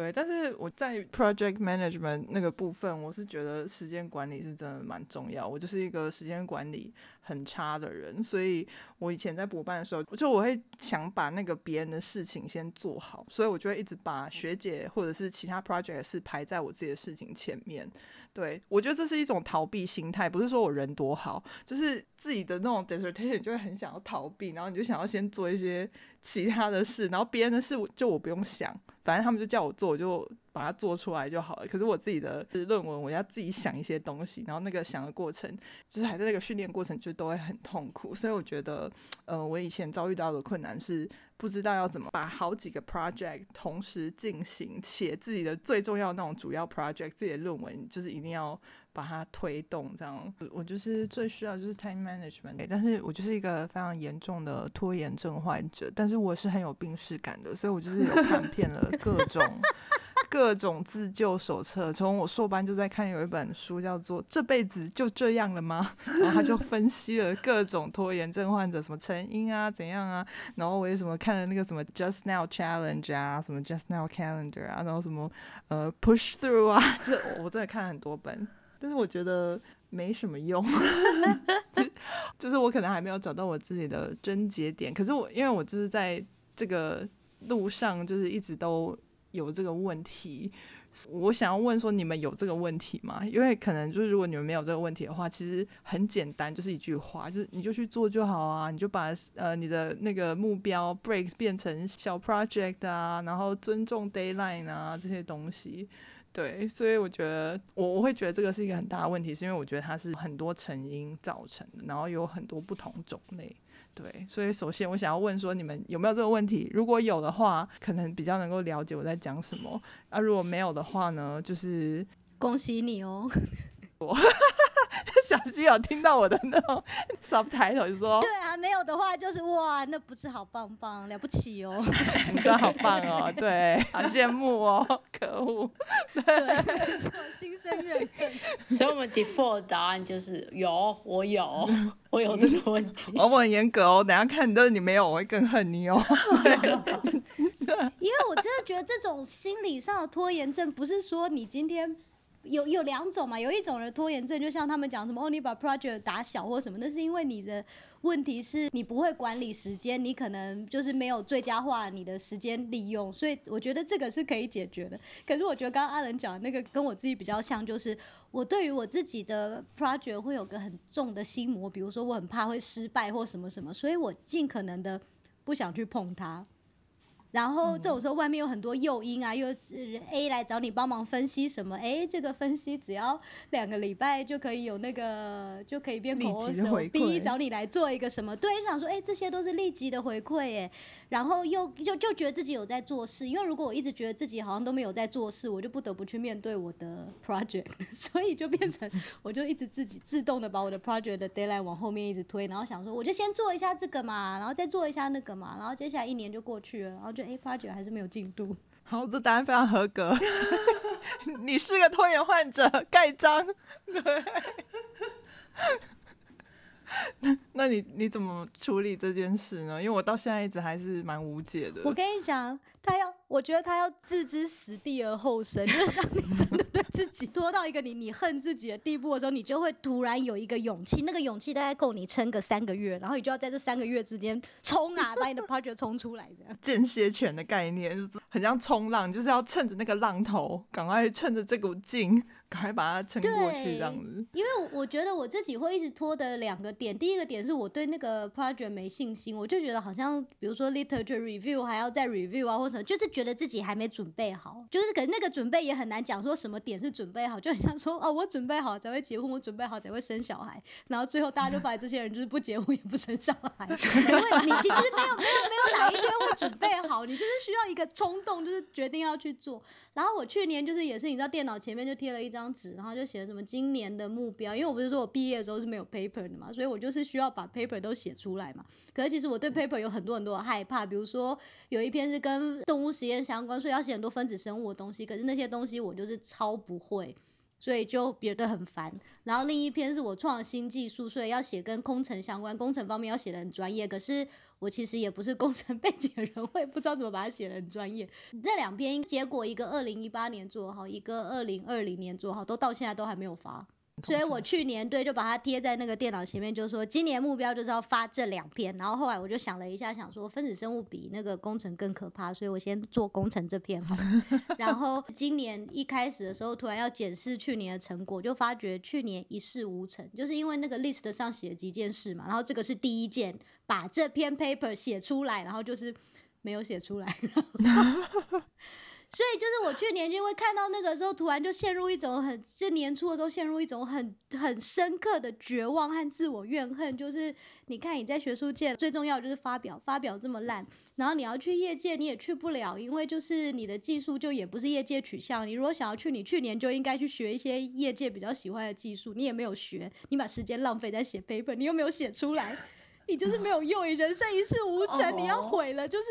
对，但是我在 project management 那个部分，我是觉得时间管理是真的蛮重要。我就是一个时间管理很差的人，所以我以前在补办的时候，就我会想把那个别人的事情先做好，所以我就会一直把学姐或者是其他 project 是排在我自己的事情前面。对我觉得这是一种逃避心态，不是说我人多好，就是自己的那种 dissertation 就会很想要逃避，然后你就想要先做一些其他的事，然后别人的事就我不用想。反正他们就叫我做，我就把它做出来就好了。可是我自己的论文，我要自己想一些东西，然后那个想的过程，就是还在那个训练过程，就都会很痛苦。所以我觉得，呃，我以前遭遇到的困难是不知道要怎么把好几个 project 同时进行，且自己的最重要那种主要 project 自己的论文，就是一定要把它推动。这样，我就是最需要就是 time management。但是我就是一个非常严重的拖延症患者，但是我是很有病视感的，所以我就是有看遍了。各种各种自救手册，从我硕班就在看有一本书叫做《这辈子就这样了吗》，然后他就分析了各种拖延症患者什么成因啊怎样啊，然后我也什么看了那个什么 Just Now Challenge 啊，什么 Just Now Calendar 啊，然后什么呃 Push Through 啊，这我真的看了很多本，但是我觉得没什么用 就是我可能还没有找到我自己的症结点，可是我因为我就是在这个。路上就是一直都有这个问题，我想要问说你们有这个问题吗？因为可能就是如果你们没有这个问题的话，其实很简单，就是一句话，就是你就去做就好啊，你就把呃你的那个目标 break 变成小 project 啊，然后尊重 d a y l i n e 啊这些东西，对，所以我觉得我我会觉得这个是一个很大的问题，是因为我觉得它是很多成因造成的，然后有很多不同种类。对，所以首先我想要问说，你们有没有这个问题？如果有的话，可能比较能够了解我在讲什么。啊，如果没有的话呢，就是恭喜你哦。我 小溪有听到我的那种 subtitle 就说，对啊，没有的话就是哇，那不是好棒棒，了不起哦，你说好棒哦，对，好羡慕哦，可恶，对，心生怨恨。所以我们 default 答案就是有，我有，我有这个问题。我很严格哦，等下看你都是你没有，我会更恨你哦。因为我真的觉得这种心理上的拖延症，不是说你今天。有有两种嘛，有一种人拖延症，就像他们讲什么哦，你把 project 打小或什么，那是因为你的问题是你不会管理时间，你可能就是没有最佳化你的时间利用，所以我觉得这个是可以解决的。可是我觉得刚刚阿仁讲的那个跟我自己比较像，就是我对于我自己的 project 会有个很重的心魔，比如说我很怕会失败或什么什么，所以我尽可能的不想去碰它。然后这种时候，外面有很多诱因啊，又是 A 来找你帮忙分析什么？哎，这个分析只要两个礼拜就可以有那个，就可以变口口手。B 找你来做一个什么？对，就想说，哎，这些都是立即的回馈，哎，然后又就就觉得自己有在做事，因为如果我一直觉得自己好像都没有在做事，我就不得不去面对我的 project，所以就变成 我就一直自己自动的把我的 project 的 deadline 往后面一直推，然后想说，我就先做一下这个嘛，然后再做一下那个嘛，然后接下来一年就过去了，然后就。A project 还是没有进度。好，这答案非常合格。你是个拖延患者，盖章。对。那那你你怎么处理这件事呢？因为我到现在一直还是蛮无解的。我跟你讲，他要，我觉得他要置之死地而后生，就是当你真的对自己拖到一个你你恨自己的地步的时候，你就会突然有一个勇气，那个勇气大概够你撑个三个月，然后你就要在这三个月之间冲啊，把你的 project 冲出来，这样。间歇权的概念就是很像冲浪，就是要趁着那个浪头，赶快趁着这股劲。赶快把它撑过去，这样子。因为我觉得我自己会一直拖的两个点，第一个点是我对那个 project 没信心，我就觉得好像比如说 literature review 还要再 review 啊，或什么，就是觉得自己还没准备好。就是可能那个准备也很难讲，说什么点是准备好，就很像说哦，我准备好才会结婚，我准备好才会生小孩，然后最后大家就发现这些人就是不结婚也不生小孩，因为你其实没有没有没有哪一天会准备好，你就是需要一个冲冲动，就是决定要去做。然后我去年就是也是你知道电脑前面就贴了一张纸，然后就写了什么今年的目标，因为我不是说我毕业的时候是没有 paper 的嘛，所以我就是需要把 paper 都写出来嘛。可是其实我对 paper 有很多很多的害怕，比如说有一篇是跟动物实验相关，所以要写很多分子生物的东西，可是那些东西我就是超不会。所以就觉得很烦。然后另一篇是我创新技术，所以要写跟工程相关，工程方面要写的很专业。可是我其实也不是工程 背景的人，我也不知道怎么把它写的很专业。那两篇结果，一个二零一八年做好，一个二零二零年做好，都到现在都还没有发。所以我去年对就把它贴在那个电脑前面，就说今年目标就是要发这两篇。然后后来我就想了一下，想说分子生物比那个工程更可怕，所以我先做工程这篇好。然后今年一开始的时候，突然要检视去年的成果，就发觉去年一事无成，就是因为那个 list 上写了几件事嘛，然后这个是第一件，把这篇 paper 写出来，然后就是没有写出来。所以就是我去年就会看到那个时候，突然就陷入一种很，这年初的时候陷入一种很很深刻的绝望和自我怨恨。就是你看你在学术界最重要就是发表，发表这么烂，然后你要去业界你也去不了，因为就是你的技术就也不是业界取向。你如果想要去，你去年就应该去学一些业界比较喜欢的技术，你也没有学，你把时间浪费在写 paper，你又没有写出来，你就是没有用，你人生一事无成，你要毁了，就是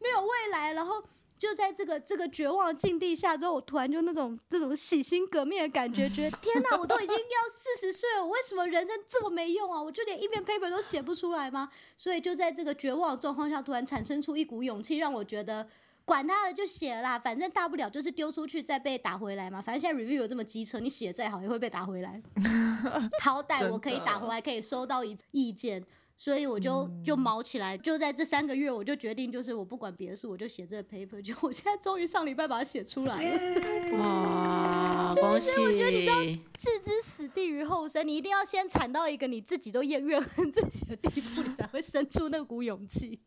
没有未来，然后。就在这个这个绝望境地下之后，我突然就那种这种洗心革面的感觉，觉得天哪，我都已经要 四十岁了，我为什么人生这么没用啊？我就连一篇 paper 都写不出来吗？所以就在这个绝望的状况下，突然产生出一股勇气，让我觉得管他的，就写啦，反正大不了就是丢出去再被打回来嘛。反正现在 review 有这么机车，你写再好也会被打回来。好歹我可以打回来，可以收到一意见。所以我就就毛起来，就在这三个月，我就决定，就是我不管别的事，我就写这个 paper。就我现在终于上礼拜把它写出来了，哇，恭喜！我觉得你知道，置之死地于后生，你一定要先惨到一个你自己都厌怨恨 自己的地步，你才会生出那股勇气。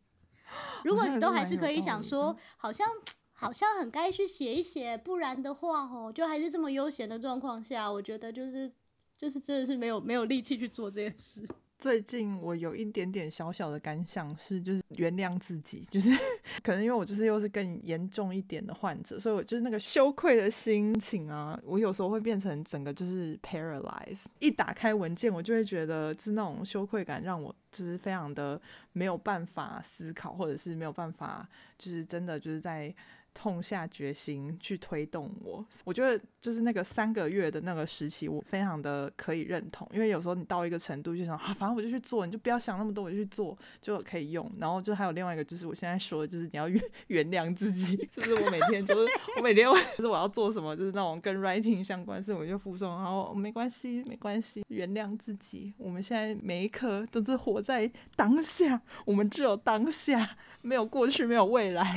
如果你都还是可以想说，好像好像很该去写一写，不然的话，哦，就还是这么悠闲的状况下，我觉得就是就是真的是没有没有力气去做这件事。最近我有一点点小小的感想是，就是原谅自己，就是 可能因为我就是又是更严重一点的患者，所以我就是那个羞愧的心情啊，我有时候会变成整个就是 paralyze。一打开文件，我就会觉得是那种羞愧感让我就是非常的没有办法思考，或者是没有办法就是真的就是在。痛下决心去推动我，我觉得就是那个三个月的那个时期，我非常的可以认同，因为有时候你到一个程度就想，啊，反正我就去做，你就不要想那么多，我就去做就可以用。然后就还有另外一个，就是我现在说的，就是你要 原原谅自己，就是我每天就是我每天就是我要做什么，就是那种跟 writing 相关事，我就附送，然后没关系，没关系，原谅自己。我们现在每一刻都是活在当下，我们只有当下。没有过去，没有未来，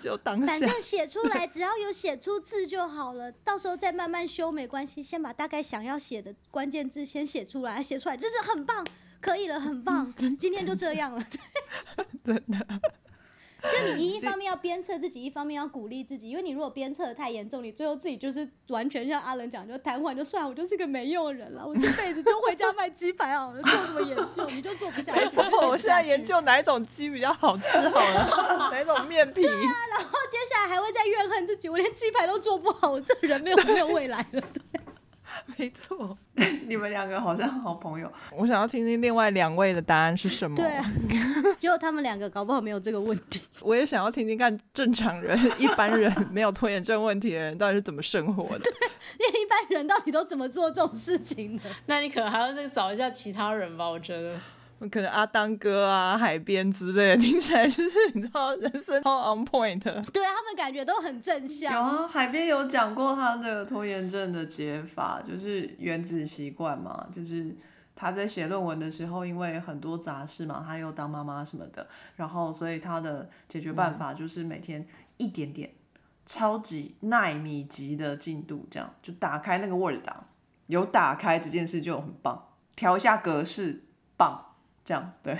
只有当下。反正写出来，只要有写出字就好了，到时候再慢慢修没关系。先把大概想要写的关键字先写出来，写出来就是很棒，可以了，很棒。今天就这样了，真的。就你 一方面要鞭策自己，一方面要鼓励自己，因为你如果鞭策的太严重，你最后自己就是完全像阿伦讲，就瘫痪，就算我就是个没用的人了，我这辈子就回家卖鸡排好了，做什么研究你就做不下去。我现在研究哪一种鸡比较好吃好了，哪种面皮。对啊，然后接下来还会再怨恨自己，我连鸡排都做不好，我这人没有没有未来了。对。没错，你们两个好像好朋友。我想要听听另外两位的答案是什么。对，结果他们两个搞不好没有这个问题。我也想要听听看正常人、一般人没有拖延症问题的人到底是怎么生活的。对，因为一般人到底都怎么做这种事情的？那你可能还要再找一下其他人吧，我觉得。可能阿当哥啊，海边之类的，听起来就是你知道，人生超 on point。对他们感觉都很正向。有啊，海边有讲过他的拖延症的解法，就是原子习惯嘛，就是他在写论文的时候，因为很多杂事嘛，他又当妈妈什么的，然后所以他的解决办法就是每天一点点，超级耐米级的进度，这样就打开那个 Word 档，有打开这件事就很棒，调一下格式，棒。这样对，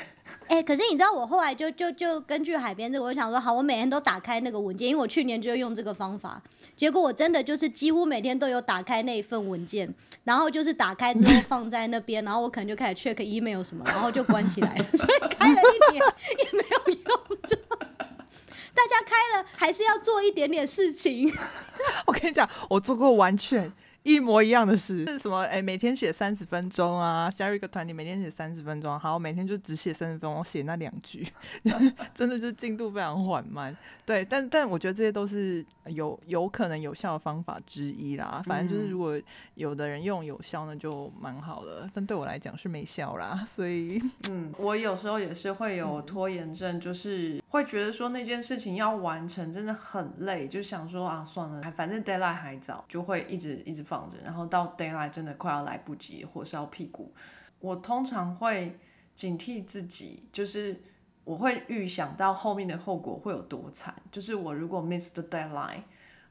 哎，可是你知道我后来就就就根据海边这个，我想说好，我每天都打开那个文件，因为我去年就用这个方法，结果我真的就是几乎每天都有打开那一份文件，然后就是打开之后 放在那边，然后我可能就开始 check email 什么，然后就关起来了，所以开了一年也没有用。就大家开了还是要做一点点事情。我跟你讲，我做过完全一模一样的事，是什么？哎，每天写三十分钟啊，加入一个团体，每天写三十分钟，好，每天就只写三十分钟，我写那两句，真的就是进度非常缓慢。对，但但我觉得这些都是有有可能有效的方法之一啦。反正就是如果有的人用有效，那就蛮好的。但对我来讲是没效啦，所以嗯，我有时候也是会有拖延症，就是会觉得说那件事情要完成真的很累，就想说啊算了，反正 deadline 还早，就会一直一直放着。然后到 daylight 真的快要来不及，火烧屁股，我通常会警惕自己，就是。我会预想到后面的后果会有多惨，就是我如果 miss the deadline，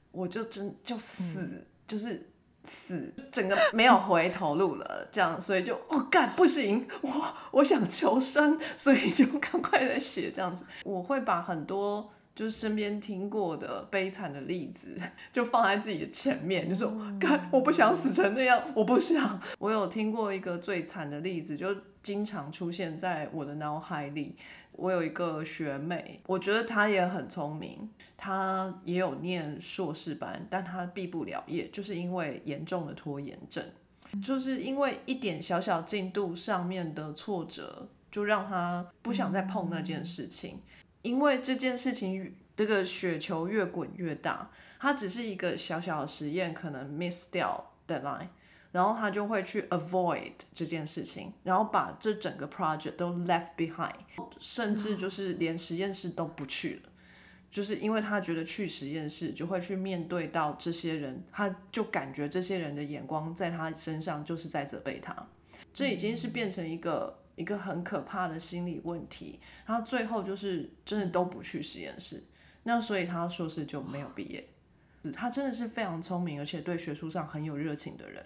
我就真就死，就是死，整个没有回头路了。这样，所以就哦干不行，我我想求生，所以就赶快在写这样子。我会把很多就是身边听过的悲惨的例子，就放在自己的前面，就说干我不想死成那样，我不想。我有听过一个最惨的例子，就经常出现在我的脑海里。我有一个学妹，我觉得她也很聪明，她也有念硕士班，但她毕不了业，就是因为严重的拖延症，就是因为一点小小进度上面的挫折，就让她不想再碰那件事情，因为这件事情这个雪球越滚越大，它只是一个小小的实验，可能 miss 掉 deadline。然后他就会去 avoid 这件事情，然后把这整个 project 都 left behind，甚至就是连实验室都不去了，就是因为他觉得去实验室就会去面对到这些人，他就感觉这些人的眼光在他身上就是在责备他，这已经是变成一个一个很可怕的心理问题。他最后就是真的都不去实验室，那所以他硕士就没有毕业。他真的是非常聪明，而且对学术上很有热情的人。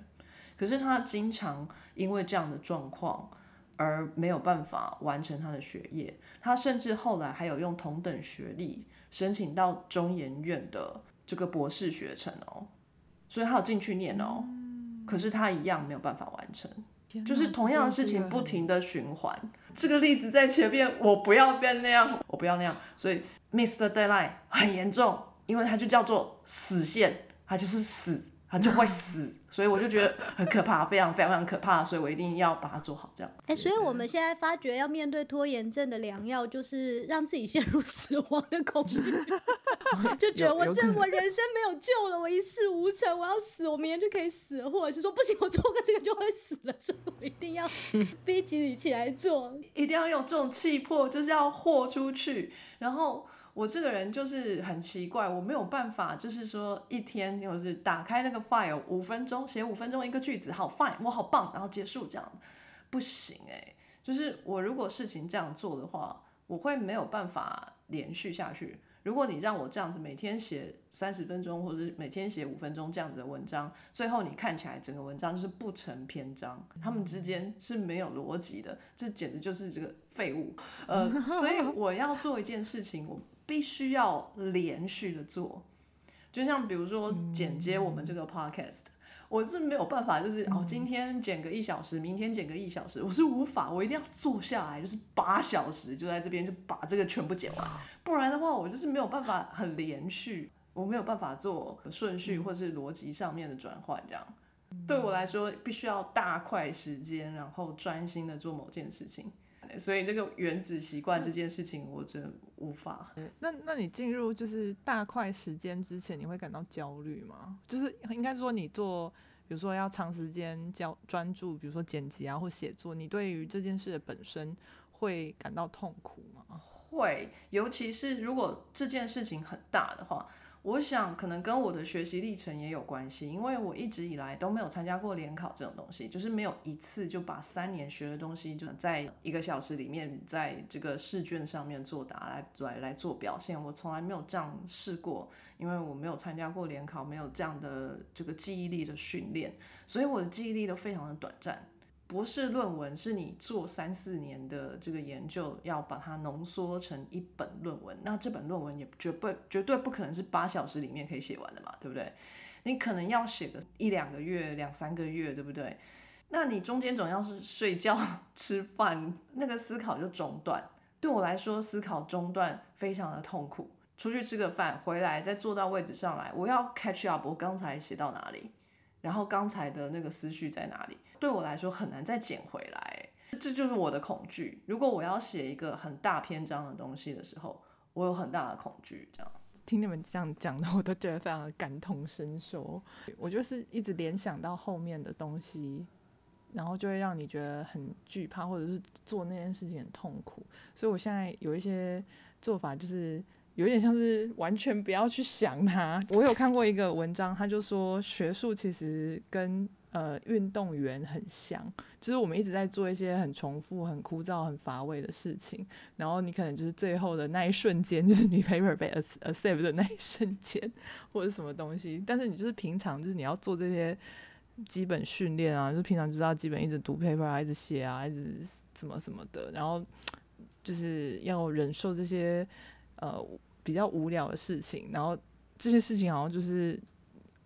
可是他经常因为这样的状况而没有办法完成他的学业，他甚至后来还有用同等学历申请到中研院的这个博士学程哦，所以他有进去念哦，可是他一样没有办法完成，就是同样的事情不停的循环。这个例子在前面，我不要变那样，我不要那样，所以 Mr. Deadline 很严重，因为它就叫做死线，它就是死。他就会死，所以我就觉得很可怕，非常非常非常可怕，所以我一定要把它做好。这样，哎，所以我们现在发觉要面对拖延症的良药，就是让自己陷入死亡的恐惧，就觉得我这我人生没有救了，我一事无成，我要死，我明天就可以死，或者是说不行，我做个这个就会死了，所以我一定要 逼自己起来做，一定要有这种气魄，就是要豁出去，然后。我这个人就是很奇怪，我没有办法，就是说一天就是打开那个 file 五分钟写五分钟一个句子，好 fine，我好棒，然后结束这样，不行诶，就是我如果事情这样做的话，我会没有办法连续下去。如果你让我这样子每天写三十分钟，或者每天写五分钟这样子的文章，最后你看起来整个文章就是不成篇章，他们之间是没有逻辑的，这简直就是这个废物。呃，所以我要做一件事情，我。必须要连续的做，就像比如说剪接我们这个 podcast，我是没有办法，就是哦，今天剪个一小时，明天剪个一小时，我是无法，我一定要坐下来，就是八小时就在这边就把这个全部剪完，不然的话我就是没有办法很连续，我没有办法做顺序或是逻辑上面的转换，这样。对我来说必须要大块时间，然后专心的做某件事情。所以这个原子习惯这件事情，我真的无法。那那你进入就是大块时间之前，你会感到焦虑吗？就是应该说你做，比如说要长时间焦专注，比如说剪辑啊或写作，你对于这件事的本身会感到痛苦吗？会，尤其是如果这件事情很大的话。我想可能跟我的学习历程也有关系，因为我一直以来都没有参加过联考这种东西，就是没有一次就把三年学的东西就在一个小时里面在这个试卷上面作答来来来做表现，我从来没有这样试过，因为我没有参加过联考，没有这样的这个记忆力的训练，所以我的记忆力都非常的短暂。博士论文是你做三四年的这个研究，要把它浓缩成一本论文。那这本论文也绝不绝对不可能是八小时里面可以写完的嘛，对不对？你可能要写个一两个月、两三个月，对不对？那你中间总要是睡觉、吃饭，那个思考就中断。对我来说，思考中断非常的痛苦。出去吃个饭，回来再坐到位置上来，我要 catch up，我刚才写到哪里，然后刚才的那个思绪在哪里，对我来说很难再捡回来，这就是我的恐惧。如果我要写一个很大篇章的东西的时候，我有很大的恐惧，这样。听你们这样讲的，我都觉得非常的感同身受。我就是一直联想到后面的东西，然后就会让你觉得很惧怕，或者是做那件事情很痛苦。所以我现在有一些做法，就是有点像是完全不要去想它。我有看过一个文章，他就说学术其实跟呃运动员很像，就是我们一直在做一些很重复、很枯燥、很乏味的事情，然后你可能就是最后的那一瞬间，就是你 paper 被 accept 的那一瞬间，或者什么东西。但是你就是平常就是你要做这些基本训练啊，就平常就知道基本一直读 paper 啊，一直写啊，一直什么什么的，然后就是要忍受这些呃比较无聊的事情，然后这些事情好像就是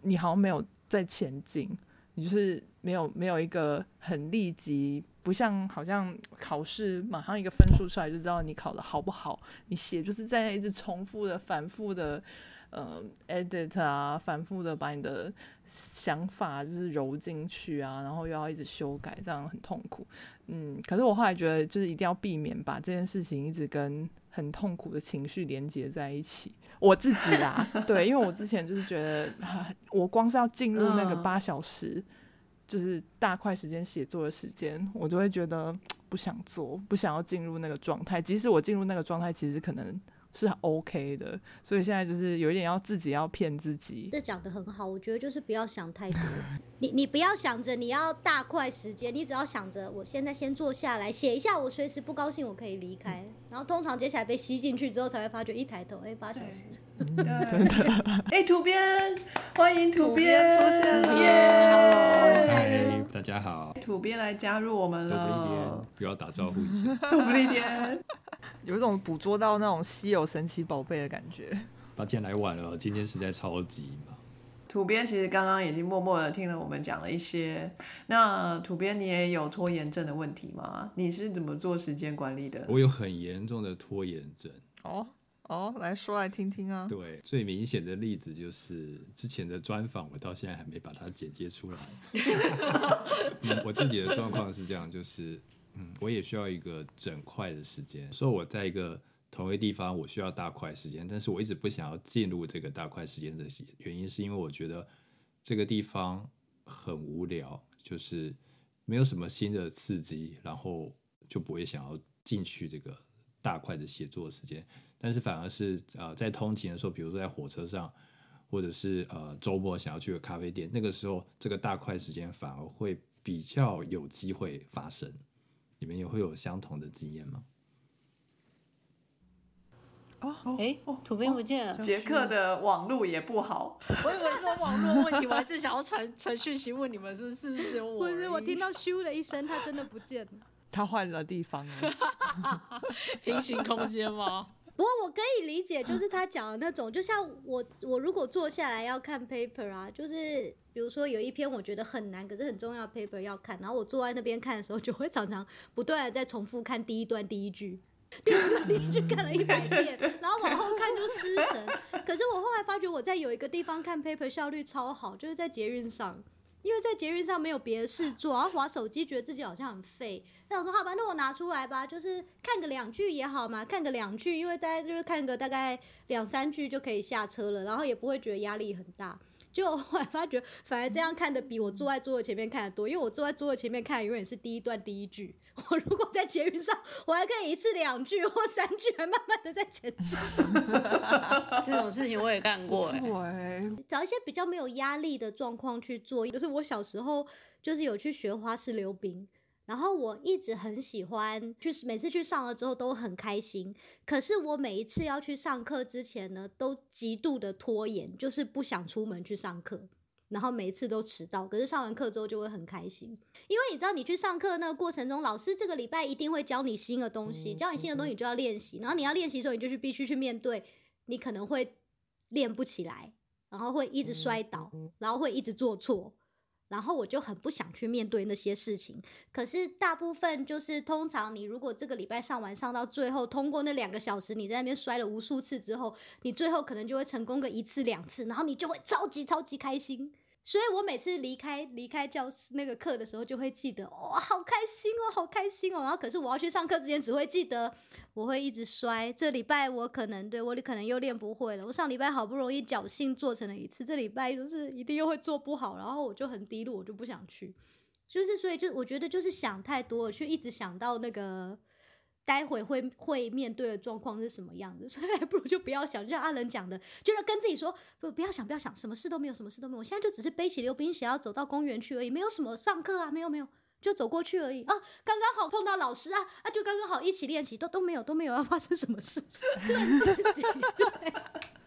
你好像没有在前进。你就是没有没有一个很立即，不像好像考试马上一个分数出来就知道你考的好不好。你写就是在一直重复的、反复的，呃，edit 啊，反复的把你的想法就是揉进去啊，然后又要一直修改，这样很痛苦。嗯，可是我后来觉得就是一定要避免把这件事情一直跟很痛苦的情绪连接在一起。我自己啦，对，因为我之前就是觉得，我光是要进入那个八小时，就是大块时间写作的时间，我就会觉得不想做，不想要进入那个状态。即使我进入那个状态，其实可能。是 OK 的，所以现在就是有一点要自己要骗自己。这讲的很好，我觉得就是不要想太多。你你不要想着你要大块时间，你只要想着我现在先坐下来写一下，我随时不高兴我可以离开。然后通常接下来被吸进去之后，才会发觉一抬头，哎，八小时。真的。哎，土编，欢迎土编出现了，耶！大家好，土编来加入我们了。不要打招呼一下。土编。有一种捕捉到那种稀有神奇宝贝的感觉。那今天来晚了，今天实在超级忙。土编其实刚刚已经默默的听了我们讲了一些。那土编，你也有拖延症的问题吗？你是怎么做时间管理的？我有很严重的拖延症。哦哦，来说来听听啊。对，最明显的例子就是之前的专访，我到现在还没把它剪接出来。我自己的状况是这样，就是。嗯，我也需要一个整块的时间。说我在一个同一个地方，我需要大块时间，但是我一直不想要进入这个大块时间的原因，是因为我觉得这个地方很无聊，就是没有什么新的刺激，然后就不会想要进去这个大块的写作时间。但是反而是呃，在通勤的时候，比如说在火车上，或者是呃周末想要去个咖啡店，那个时候这个大块时间反而会比较有机会发生。你们也会有相同的经验吗？哦，哎，图片不见了。杰克的网络也不好。我以为是网络问题，我还是想要传传讯息问你们，是不是只有我？不是，我听到咻的一声，他真的不见了。他换了地方了。平行空间吗？不过我可以理解，就是他讲的那种，就像我我如果坐下来要看 paper 啊，就是比如说有一篇我觉得很难，可是很重要 paper 要看，然后我坐在那边看的时候，就会常常不断的在重复看第一段第一句，第一段第一句看了一百遍，然后往后看就失神。可是我后来发觉我在有一个地方看 paper 效率超好，就是在捷运上。因为在捷运上没有别的事做，然后划手机，觉得自己好像很废。那我说好吧，那我拿出来吧，就是看个两句也好嘛，看个两句，因为大家就是看个大概两三句就可以下车了，然后也不会觉得压力很大。就后来发觉，反而这样看的比我坐在桌子前面看的多，因为我坐在桌子前面看永远是第一段第一句。我如果在捷运上，我还可以一次两句或三句，还慢慢的在前进。这种事情我也干过 哎。找一些比较没有压力的状况去做，就是我小时候就是有去学花式溜冰。然后我一直很喜欢，就是每次去上了之后都很开心。可是我每一次要去上课之前呢，都极度的拖延，就是不想出门去上课，然后每一次都迟到。可是上完课之后就会很开心，因为你知道你去上课那个过程中，老师这个礼拜一定会教你新的东西，教你新的东西你就要练习，然后你要练习的时候，你就是必须去面对，你可能会练不起来，然后会一直摔倒，然后会一直做错。然后我就很不想去面对那些事情。可是大部分就是通常你如果这个礼拜上完上到最后，通过那两个小时，你在那边摔了无数次之后，你最后可能就会成功个一次两次，然后你就会超级超级开心。所以我每次离开离开教室那个课的时候，就会记得哇、好开心哦，好开心哦。然后可是我要去上课之前，只会记得我会一直摔。这礼拜我可能对我可能又练不会了。我上礼拜好不容易侥幸做成了一次，这礼拜就是一定又会做不好，然后我就很低落，我就不想去。就是所以就我觉得就是想太多了，却一直想到那个待会会会面对的状况是什么样的，所以还不如就不要想，就像阿仁讲的，就是跟自己说不不要想不要想，什么事都没有，什么事都没有，我现在就只是背起溜冰鞋要走到公园去而已，没有什么上课啊，没有没有。就走过去而已啊，刚刚好碰到老师啊，啊，就刚刚好一起练习，都都没有都没有要发生什么事，对自己对。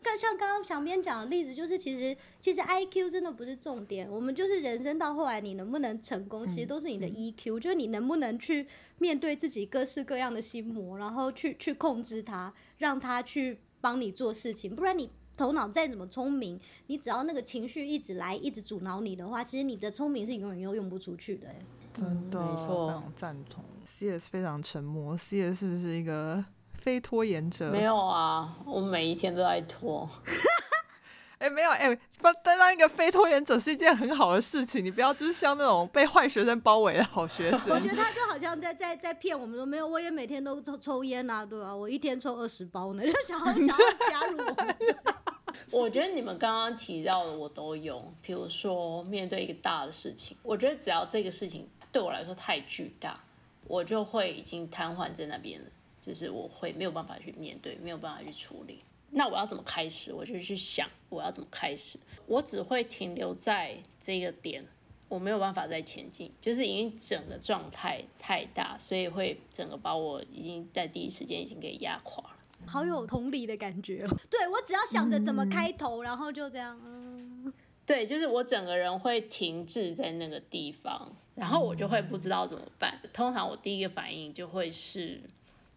更像刚刚小编讲的例子，就是其实其实 I Q 真的不是重点，我们就是人生到后来你能不能成功，其实都是你的 E Q，、就是你能不能去面对自己各式各样的心魔，然后去去控制它，让它去帮你做事情，不然你。头脑再怎么聪明，你只要那个情绪一直来，一直阻挠你的话，其实你的聪明是永远又用不出去的、欸。真的，没错非常赞同。C S 非常沉默，C S 是不是一个非拖延者？没有啊，我每一天都在拖。哎、没有哎，当、当当一个非拖延者是一件很好的事情，你不要就是像那种被坏学生包围的好学生 我。觉得他就好像在在在骗我们说没有，我也每天都抽抽烟呐、对吧、我一天抽二十包呢，就想要想要加入我们。我觉得你们刚刚提到的我都有，比如说面对一个大的事情，我觉得只要这个事情对我来说太巨大，我就会已经瘫痪在那边了，就是我会没有办法去面对，没有办法去处理。那我要怎么开始？我就去想我要怎么开始。我只会停留在这个点，我没有办法再前进，就是因为整个状态太大，所以会整个把我已经在第一时间已经给压垮了。好有同理的感觉哦。对我只要想着怎么开头，然后就这样，嗯，对，就是我整个人会停滞在那个地方，然后我就会不知道怎么办。通常我第一个反应就会是，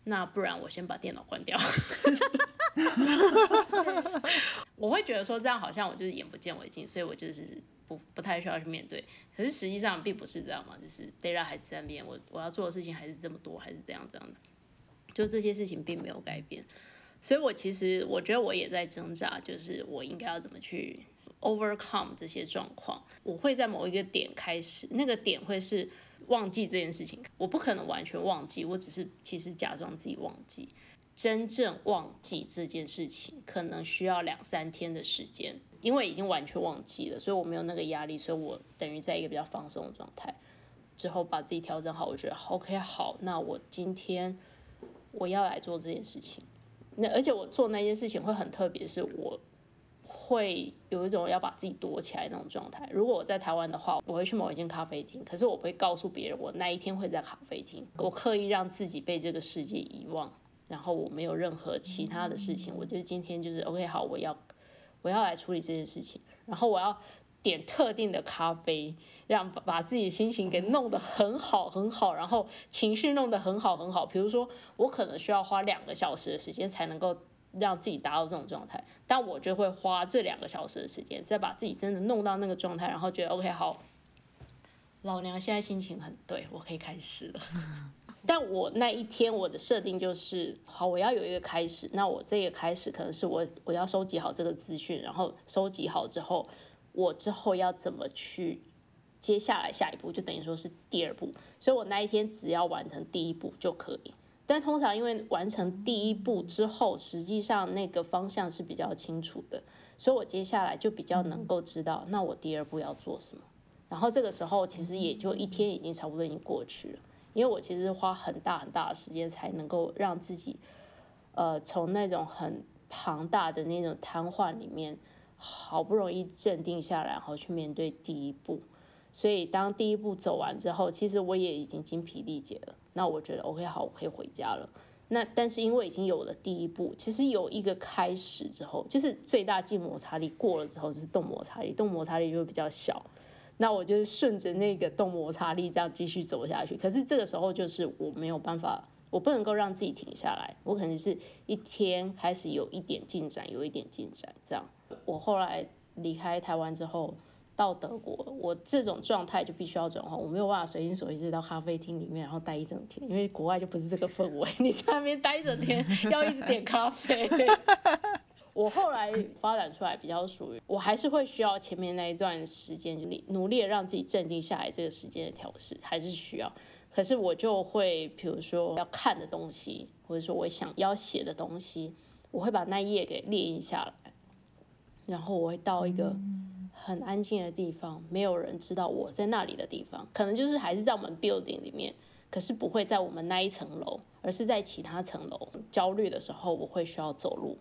那不然我先把电脑关掉。我会觉得说这样好像我就是眼不见为净，所以我就是不不太需要去面对。可是实际上并不是这样嘛，就是 data 还是在那边，我我要做的事情还是这么多，还是这样这样的，就这些事情并没有改变。所以我其实我觉得我也在挣扎，就是我应该要怎么去 overcome 这些状况。我会在某一个点开始，那个点会是忘记这件事情。我不可能完全忘记，我只是其实假装自己忘记。真正忘记这件事情，可能需要两三天的时间，因为已经完全忘记了，所以我没有那个压力，所以我等于在一个比较放松的状态。之后把自己调整好，我觉得 OK 好，那我今天我要来做这件事情。那而且我做那件事情会很特别，是我会有一种要把自己躲起来那种状态。如果我在台湾的话，我会去某一间咖啡厅，可是我不会告诉别人我那一天会在咖啡厅。我刻意让自己被这个世界遗忘，然后我没有任何其他的事情。我就今天就是 OK 好，我要我要来处理这件事情，然后我要点特定的咖啡，让把自己心情给弄得很好很好，然后情绪弄得很好很好。比如说，我可能需要花两个小时的时间才能够让自己达到这种状态，但我就会花这两个小时的时间，再把自己真的弄到那个状态，然后觉得 OK 好，老娘现在心情很对，我可以开始了。但我那一天我的设定就是，好，我要有一个开始。那我这个开始可能是我我要收集好这个资讯，然后收集好之后，我之后要怎么去接下来下一步，就等于说是第二步。所以我那一天只要完成第一步就可以。但通常因为完成第一步之后，实际上那个方向是比较清楚的，所以我接下来就比较能够知道，那我第二步要做什么。然后这个时候其实也就一天已经差不多已经过去了。因为我其实花很大很大的时间才能够让自己，呃，从那种很庞大的那种瘫痪里面，好不容易镇定下来，然后去面对第一步。所以当第一步走完之后，其实我也已经精疲力竭了。那我觉得 OK 好，我可以回家了。那但是因为已经有了第一步，其实有一个开始之后，就是最大静摩擦力过了之后，就是动摩擦力，动摩擦力就会比较小。那我就顺着那个动摩擦力这样继续走下去。可是这个时候就是我没有办法，我不能够让自己停下来。我可能是一天开始有一点进展，有一点进展这样。我后来离开台湾之后，到德国，我这种状态就必须要转换，我没有办法随心所欲到咖啡厅里面然后待一整天，因为国外就不是这个氛围，你在那边待一整天要一直点咖啡。我后来发展出来比较属于，我还是会需要前面那一段时间努努力让自己镇定下来，这个时间的调试还是需要。可是我就会，比如说要看的东西，或者说我想要写的东西，我会把那一页给列印下来，然后我会到一个很安静的地方，没有人知道我在那里的地方，可能就是还是在我们 building 里面，可是不会在我们那一层楼，而是在其他层楼。焦虑的时候，我会需要走路。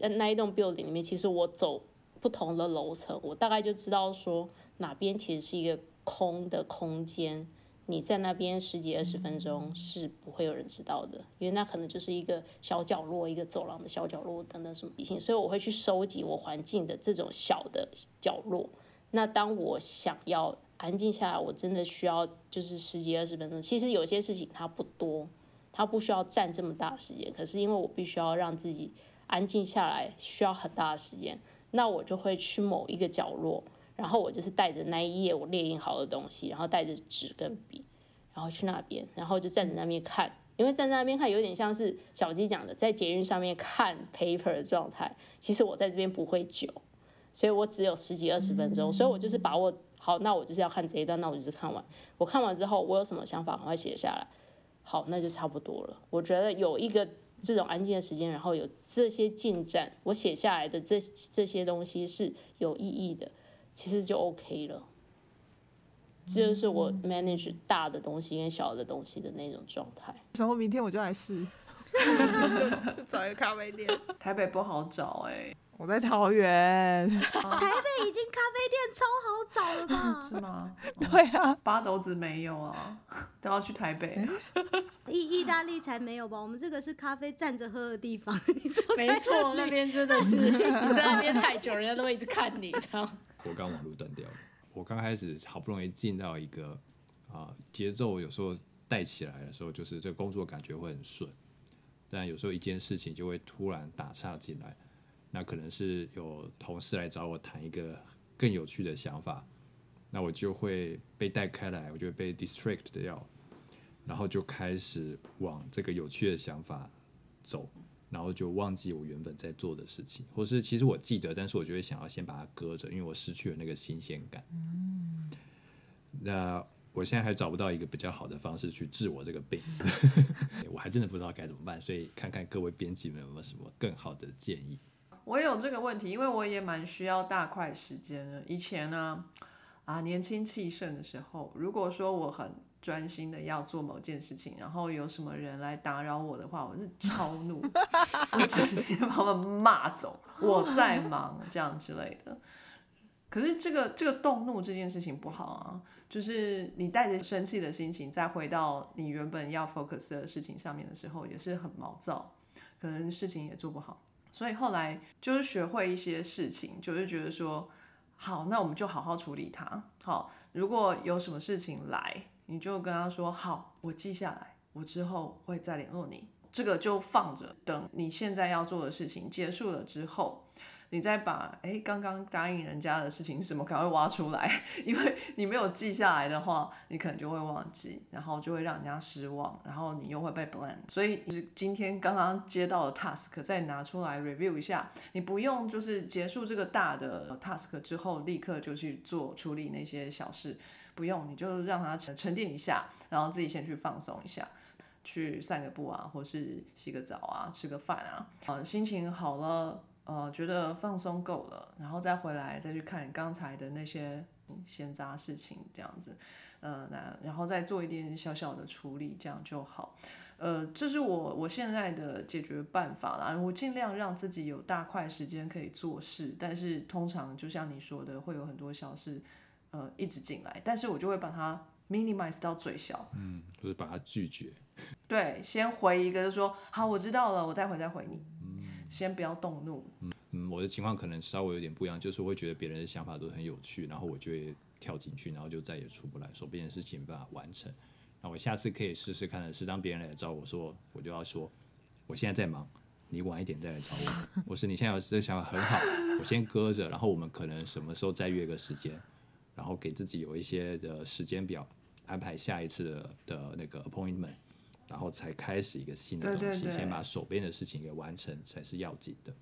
那一栋 building 里面，其实我走不同的楼层，我大概就知道说哪边其实是一个空的空间。你在那边十几二十分钟是不会有人知道的，因为那可能就是一个小角落、一个走廊的小角落等等什么事情。所以我会去收集我环境的这种小的角落。那当我想要安静下来，我真的需要就是十几二十分钟。其实有些事情它不多，它不需要占这么大时间。可是因为我必须要让自己。安静下来需要很大的时间，那我就会去某一个角落，然后我就是带着那一页我列印好的东西，然后带着纸跟笔，然后去那边，然后就站在那边看，因为站在那边看有点像是小鸡讲的，在捷运上面看 paper 的状态。其实我在这边不会久，所以我只有十几二十分钟，所以我就是把握好，那我就是要看这一段，那我就是看完。我看完之后，我有什么想法，赶快写下来。好，那就差不多了。我觉得有一个。这种安静的时间，然后有这些进展，我写下来的这这些东西是有意义的，其实就 OK 了。这就是我 manage 大的东西跟小的东西的那种状态。然后明天我就来试 找一个咖啡店。台北不好找哎。我在桃园，台北已经咖啡店超好找了吧？是吗？对啊，八斗子没有啊，都要去台北。意意大利才没有吧？我们这个是咖啡站着喝的地方。没错，那边真的是你在那边太久，人家都会一直看你，这样。我刚网络断掉了。我刚开始好不容易进到一个啊节奏，有时候带起来的时候，就是这个工作感觉会很顺，但有时候一件事情就会突然打岔进来。那可能是有同事来找我谈一个更有趣的想法，那我就会被带开来，我就会被 distract 掉，然后就开始往这个有趣的想法走，然后就忘记我原本在做的事情，或是其实我记得，但是我就会想要先把它搁着，因为我失去了那个新鲜感。那我现在还找不到一个比较好的方式去治我这个病，我还真的不知道该怎么办，所以看看各位编辑们有没有什么更好的建议。我有这个问题，因为我也蛮需要大块时间的。以前呢，啊，年轻气盛的时候，如果说我很专心的要做某件事情，然后有什么人来打扰我的话，我是超怒，我直接把他们骂走，我在忙这样之类的。可是这个这个动怒这件事情不好啊，就是你带着生气的心情再回到你原本要 focus 的事情上面的时候，也是很毛躁，可能事情也做不好。所以后来就是学会一些事情，就是觉得说，好，那我们就好好处理它。好，如果有什么事情来，你就跟他说，好，我记下来，我之后会再联络你。这个就放着，等你现在要做的事情结束了之后。你再把哎刚刚答应人家的事情是什么，赶快挖出来，因为你没有记下来的话，你可能就会忘记，然后就会让人家失望，然后你又会被 blame。所以是今天刚刚接到的 task 再拿出来 review 一下，你不用就是结束这个大的 task 之后立刻就去做处理那些小事，不用，你就让它沉沉淀一下，然后自己先去放松一下，去散个步啊，或是洗个澡啊，吃个饭啊，嗯，心情好了。呃，觉得放松够了，然后再回来再去看刚才的那些闲杂事情，这样子，呃，那然后再做一点小小的处理，这样就好。呃，这是我我现在的解决办法啦。我尽量让自己有大块时间可以做事，但是通常就像你说的，会有很多小事，呃，一直进来，但是我就会把它 minimize 到最小，嗯，就是把它拒绝。对，先回一个，就说好，我知道了，我待会再回你。先不要动怒。嗯嗯，我的情况可能稍微有点不一样，就是我会觉得别人的想法都很有趣，然后我就会跳进去，然后就再也出不来，手边的事情没办法完成。那我下次可以试试看的是，当别人来找我说，我就要说，我现在在忙，你晚一点再来找我。我是你现在有这个想法很好，我先搁着，然后我们可能什么时候再约个时间，然后给自己有一些的时间表，安排下一次的的那个 appointment，然后才开始一个新的东西，对对对先把手边的事情给完成才是要紧的。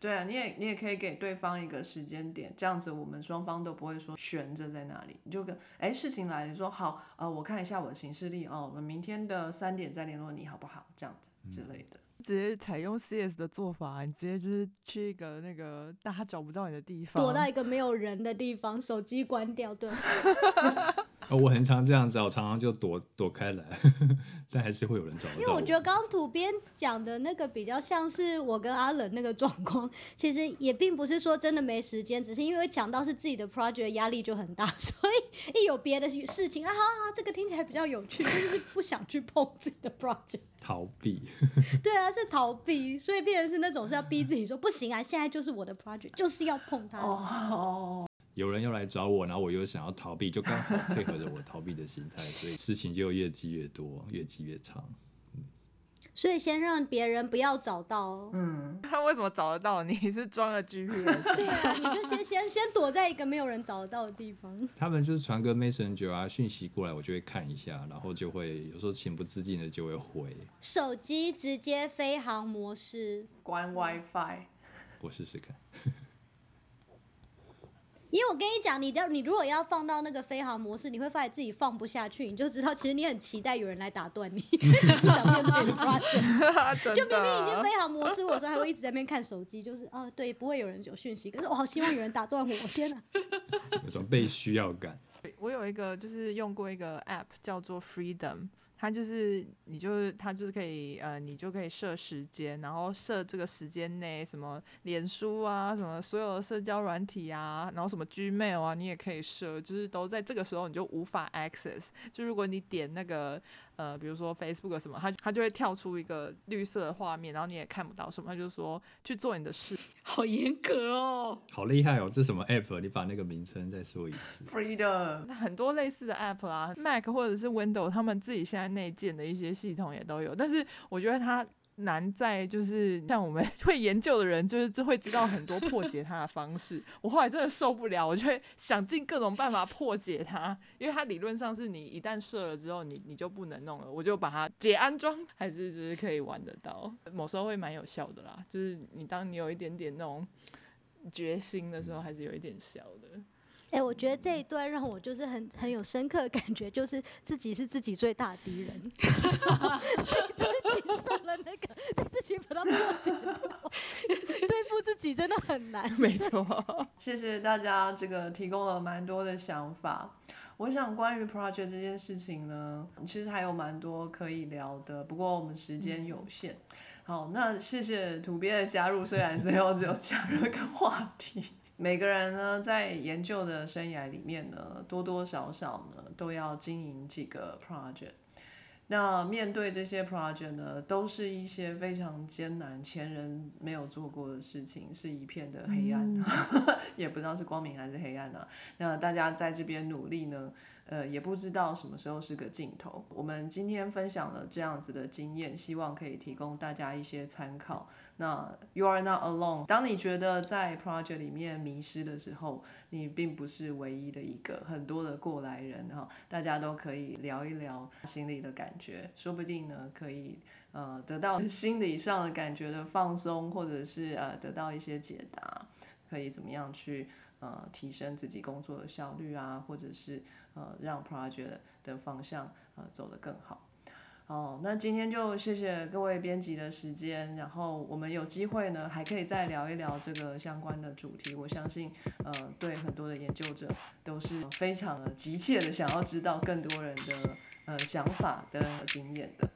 对啊，你也你也可以给对方一个时间点，这样子我们双方都不会说悬着在那里。你就跟哎事情来了，你说好，呃，我看一下我的行事历哦，我们明天的三点再联络你好不好？这样子之类的。直接采用 CS 的做法，你直接就是去一个那个大家找不到你的地方，躲到一个没有人的地方，手机关掉，对。呃，我很常这样子啊，我常常就躲躲开来，但还是会有人找到。因为我觉得刚刚土编讲的那个比较像是我跟阿冷那个状况，其实也并不是说真的没时间，只是因为讲到是自己的 project 压力就很大，所以一有别的事情啊，好好，这个听起来比较有趣，就是不想去碰自己的 project。逃避，对啊，是逃避，所以变成是那种是要逼自己说不行啊，现在就是我的 project，就是要碰它。哦，有人又来找我，然后我又想要逃避，就刚好配合着我逃避的心态，所以事情就越积越多，越积越长。所以先让别人不要找到。嗯，他为什么找得到你？是装了 GPS？对啊，你就先先先躲在一个没有人找得到的地方。他们就是传个 Messenger 啊讯息过来，我就会看一下，然后就会有时候情不自禁的就会回。手机直接飞行模式，关 WiFi。我试试看。因为我跟你讲，你要你如果要放到那个飞行模式，你会发现自己放不下去，你就知道其实你很期待有人来打断你，不 想面对 project。就明明已经飞行模式，我说还会一直在那边看手机，就是啊，对，不会有人有讯息，可是我好希望有人打断我，天哪！有种被需要感。我有一个就是用过一个 app 叫做 Freedom。它就是你就是它就是可以呃，你就可以设时间，然后设这个时间内什么脸书啊，什么所有的社交软体啊，然后什么 Gmail 啊，你也可以设，就是都在这个时候你就无法 access。就如果你点那个呃，比如说 Facebook 什么，它它就会跳出一个绿色的画面，然后你也看不到什么，它就说去做你的事。好严格哦，好厉害哦！这什么 app？你把那个名称再说一次。Freedom。很多类似的 app 啊，Mac 或者是 Windows，他们自己现在内建的一些系统也都有，但是我觉得它难在就是像我们 会研究的人，就是会知道很多破解它的方式。我后来真的受不了，我就会想尽各种办法破解它，因为它理论上是你一旦设了之后，你你就不能弄了，我就把它解安装，还是就是可以玩得到，某时候会蛮有效的啦。就是你当你有一点点那种决心的时候，还是有一点效的。哎、我觉得这一段让我就是很很有深刻的感觉，就是自己是自己最大的敌人，就自己上了那个，再自己把它破解掉，对付自己真的很难。没错。谢谢大家，这个提供了蛮多的想法。我想关于 project 这件事情呢，其实还有蛮多可以聊的，不过我们时间有限。好，那谢谢土鳖的加入，虽然最后只有加入一个话题。每个人呢，在研究的生涯里面呢，多多少少呢，都要经营几个 project。那面对这些 project 呢，都是一些非常艰难、前人没有做过的事情，是一片的黑暗，也不知道是光明还是黑暗啊。那大家在这边努力呢，呃，也不知道什么时候是个尽头。我们今天分享了这样子的经验，希望可以提供大家一些参考。那 You are not alone。当你觉得在 project 里面迷失的时候，你并不是唯一的一个，很多的过来人哈，大家都可以聊一聊心里的感觉，说不定呢可以呃得到心理上的感觉的放松，或者是呃得到一些解答，可以怎么样去呃提升自己工作的效率啊，或者是呃让 project 的方向呃走得更好。哦，那今天就谢谢各位编辑的时间，然后我们有机会呢，还可以再聊一聊这个相关的主题。我相信，呃，对很多的研究者都是非常的急切的想要知道更多人的呃想法的经验的。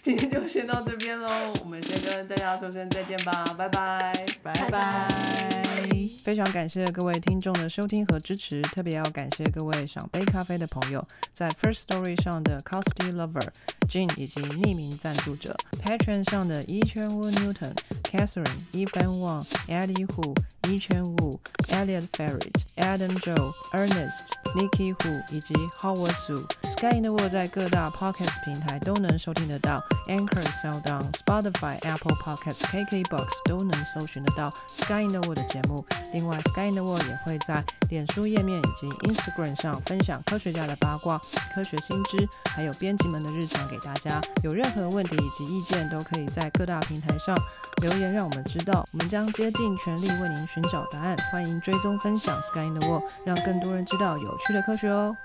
今天就先到这边喽，我们先跟大家说声再见吧，拜拜。拜拜拜非常感谢各位听众的收听和支持，特别要感谢各位赏杯咖啡的朋友，在 First Story 上的 Costy Lover、Jean 以及匿名赞助者，Patreon 上的 e c h a n Wu Newton、Catherine、Evan Wang、Eddie Hu、一圈 Wu、Elliot Ferret、Adam Joe、Ernest、Nikki Hu 以及 Howard Su。Sky in the World 在各大 Podcast 平台都能收听得到，Anchor、SoundOn、Spotify、Apple Podcasts、KKBox 都能搜寻得到 Sky in the World 的节目。另外，Sky in the World 也会在脸书页面以及 Instagram 上分享科学家的八卦、科学新知，还有编辑们的日常给大家。有任何问题以及意见，都可以在各大平台上留言，让我们知道。我们将竭尽全力为您寻找答案。欢迎追踪分享 Sky in the World，让更多人知道有趣的科学哦。